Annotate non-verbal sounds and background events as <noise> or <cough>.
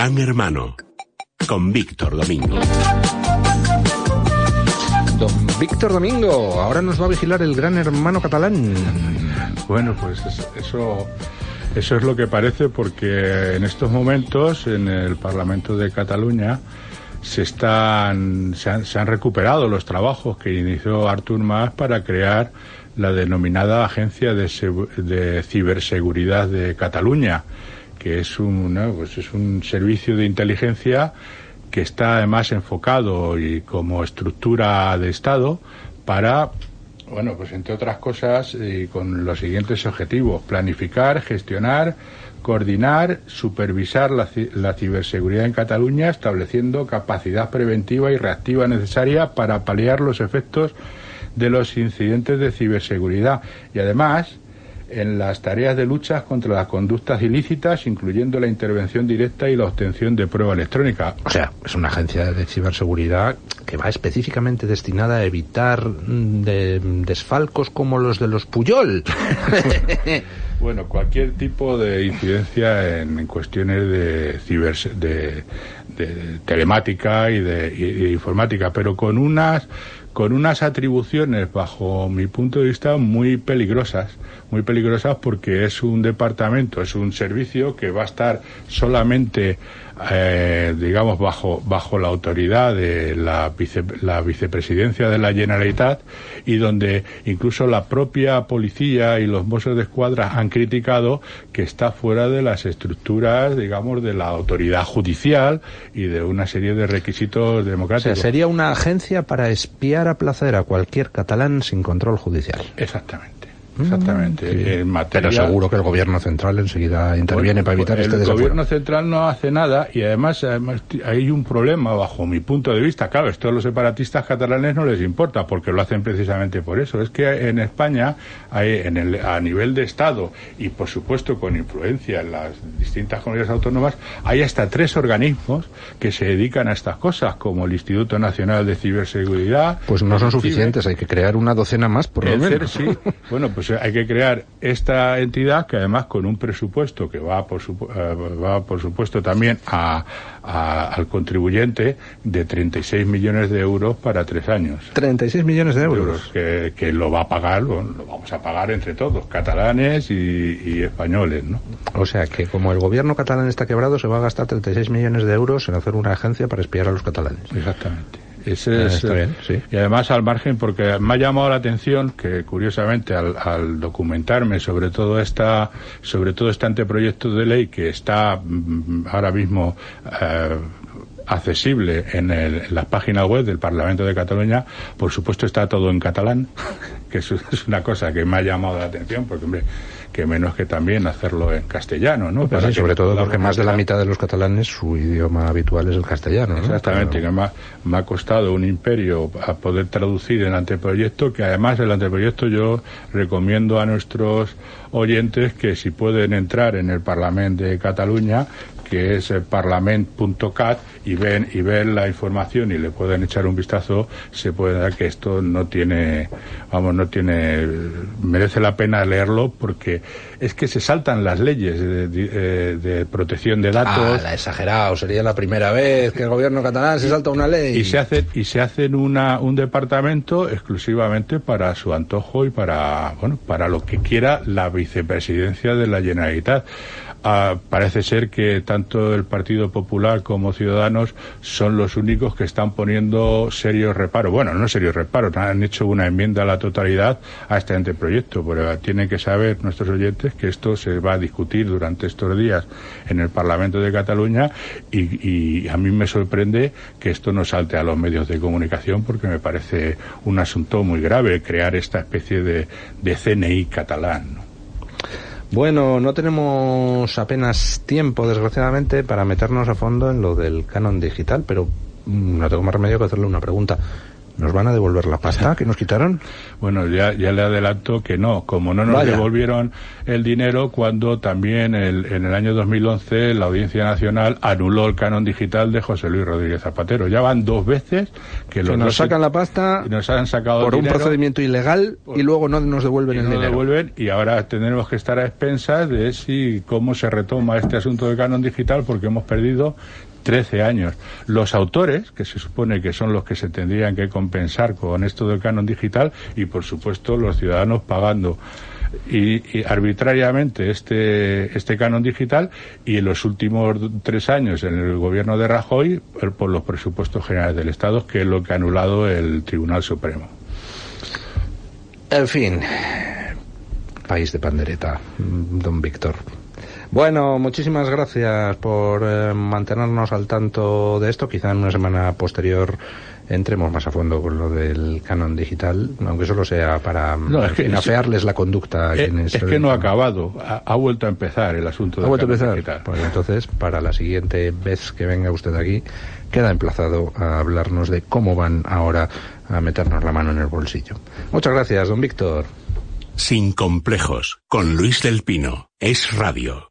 Gran Hermano con Víctor Domingo. Don Víctor Domingo, ahora nos va a vigilar el Gran Hermano catalán. Bueno, pues eso, eso es lo que parece porque en estos momentos en el Parlamento de Cataluña se están se han, se han recuperado los trabajos que inició Artur Mas para crear la denominada Agencia de, de Ciberseguridad de Cataluña, que es un, pues es un servicio de inteligencia que está además enfocado y como estructura de Estado para, bueno, pues entre otras cosas, y con los siguientes objetivos, planificar, gestionar, coordinar, supervisar la, la, ciberseguridad en Cataluña, estableciendo capacidad preventiva y reactiva necesaria para paliar los efectos de los incidentes de ciberseguridad. Y además, en las tareas de lucha contra las conductas ilícitas, incluyendo la intervención directa y la obtención de prueba electrónica. O sea, es una agencia de ciberseguridad que va específicamente destinada a evitar mm, de, desfalcos como los de los Puyol. <laughs> bueno, cualquier tipo de incidencia en, en cuestiones de, ciber, de, de telemática y de, y de informática, pero con unas con unas atribuciones, bajo mi punto de vista, muy peligrosas. Muy peligrosas porque es un departamento, es un servicio que va a estar solamente eh, digamos, bajo, bajo la autoridad de la, vice, la vicepresidencia de la Generalitat y donde incluso la propia policía y los Mossos de Escuadra han criticado que está fuera de las estructuras, digamos, de la autoridad judicial y de una serie de requisitos democráticos. O sea, sería una agencia para espiar a placer a cualquier catalán sin control judicial. Exactamente. Exactamente. Sí. En materia... Pero seguro que el gobierno central enseguida interviene bueno, para evitar el este El desafío. gobierno central no hace nada y además, además hay un problema bajo mi punto de vista. Claro, esto a los separatistas catalanes no les importa porque lo hacen precisamente por eso. Es que en España, hay, en el, a nivel de Estado y por supuesto con influencia en las distintas comunidades autónomas, hay hasta tres organismos que se dedican a estas cosas, como el Instituto Nacional de Ciberseguridad. Pues no son suficientes, hay que crear una docena más por lo menos. Sí. <laughs> Bueno, pues hay que crear esta entidad que además con un presupuesto que va por, su, uh, va por supuesto también a, a, al contribuyente de 36 millones de euros para tres años. 36 millones de euros. Que, que lo va a pagar, lo, lo, vamos a pagar entre todos, catalanes y, y, españoles, ¿no? O sea que como el gobierno catalán está quebrado, se va a gastar 36 millones de euros en hacer una agencia para espiar a los catalanes. Exactamente. Ese es, eh, bien, sí. Y además al margen, porque me ha llamado la atención que curiosamente al, al, documentarme sobre todo esta, sobre todo este anteproyecto de ley que está mm, ahora mismo eh, accesible en, el, en la página web del Parlamento de Cataluña, por supuesto está todo en catalán, que es, <laughs> es una cosa que me ha llamado la atención, porque hombre, que menos que también hacerlo en castellano, ¿no? Pues sí, sobre todo porque más de la mitad de los catalanes su idioma habitual es el castellano, ¿no? Exactamente, Pero... que me ha, me ha, costado un imperio a poder traducir el anteproyecto, que además el anteproyecto yo recomiendo a nuestros oyentes que si pueden entrar en el Parlamento de Cataluña, que es parlament.cat y ven y ven la información y le pueden echar un vistazo, se puede dar que esto no tiene, vamos, no tiene, merece la pena leerlo porque es que se saltan las leyes de, de, de protección de datos. Ah, exagerado, sería la primera vez que el gobierno catalán se salta una ley. Y se hace y se hacen una un departamento exclusivamente para su antojo y para bueno para lo que quiera la vicepresidencia de la Generalitat. Uh, parece ser que tanto el Partido Popular como Ciudadanos son los únicos que están poniendo serios reparos. Bueno, no serios reparos, han hecho una enmienda a la totalidad a este anteproyecto, pero tienen que saber nuestros oyentes que esto se va a discutir durante estos días en el Parlamento de Cataluña y, y a mí me sorprende que esto no salte a los medios de comunicación porque me parece un asunto muy grave crear esta especie de, CNI catalán. Bueno, no tenemos apenas tiempo, desgraciadamente, para meternos a fondo en lo del canon digital, pero no tengo más remedio que hacerle una pregunta. ¿Nos van a devolver la pasta que nos quitaron? Bueno, ya, ya le adelanto que no, como no nos devolvieron el dinero cuando también el, en el año 2011 la Audiencia Nacional anuló el canon digital de José Luis Rodríguez Zapatero. Ya van dos veces que los nos sacan la pasta nos han sacado por un procedimiento ilegal y luego no nos devuelven el dinero. Devuelven y ahora tendremos que estar a expensas de si cómo se retoma este asunto del canon digital porque hemos perdido 13 años. Los autores, que se supone que son los que se tendrían que compensar con esto del canon digital, y por supuesto los ciudadanos pagando y, arbitrariamente este, este canon digital y en los últimos tres años en el gobierno de Rajoy por los presupuestos generales del Estado, que es lo que ha anulado el Tribunal Supremo. En fin, país de pandereta, don Víctor. Bueno, muchísimas gracias por eh, mantenernos al tanto de esto. Quizá en una semana posterior entremos más a fondo con lo del canon digital, aunque solo sea para no, la conducta. A es, quienes, es que no ha acabado, ha, vuelto a empezar el asunto del canon digital. Pues entonces, para la siguiente vez que venga usted aquí, queda emplazado a hablarnos de cómo van ahora a meternos la mano en el bolsillo. Muchas gracias, don Víctor. Sin complejos, con Luis del Pino, es radio.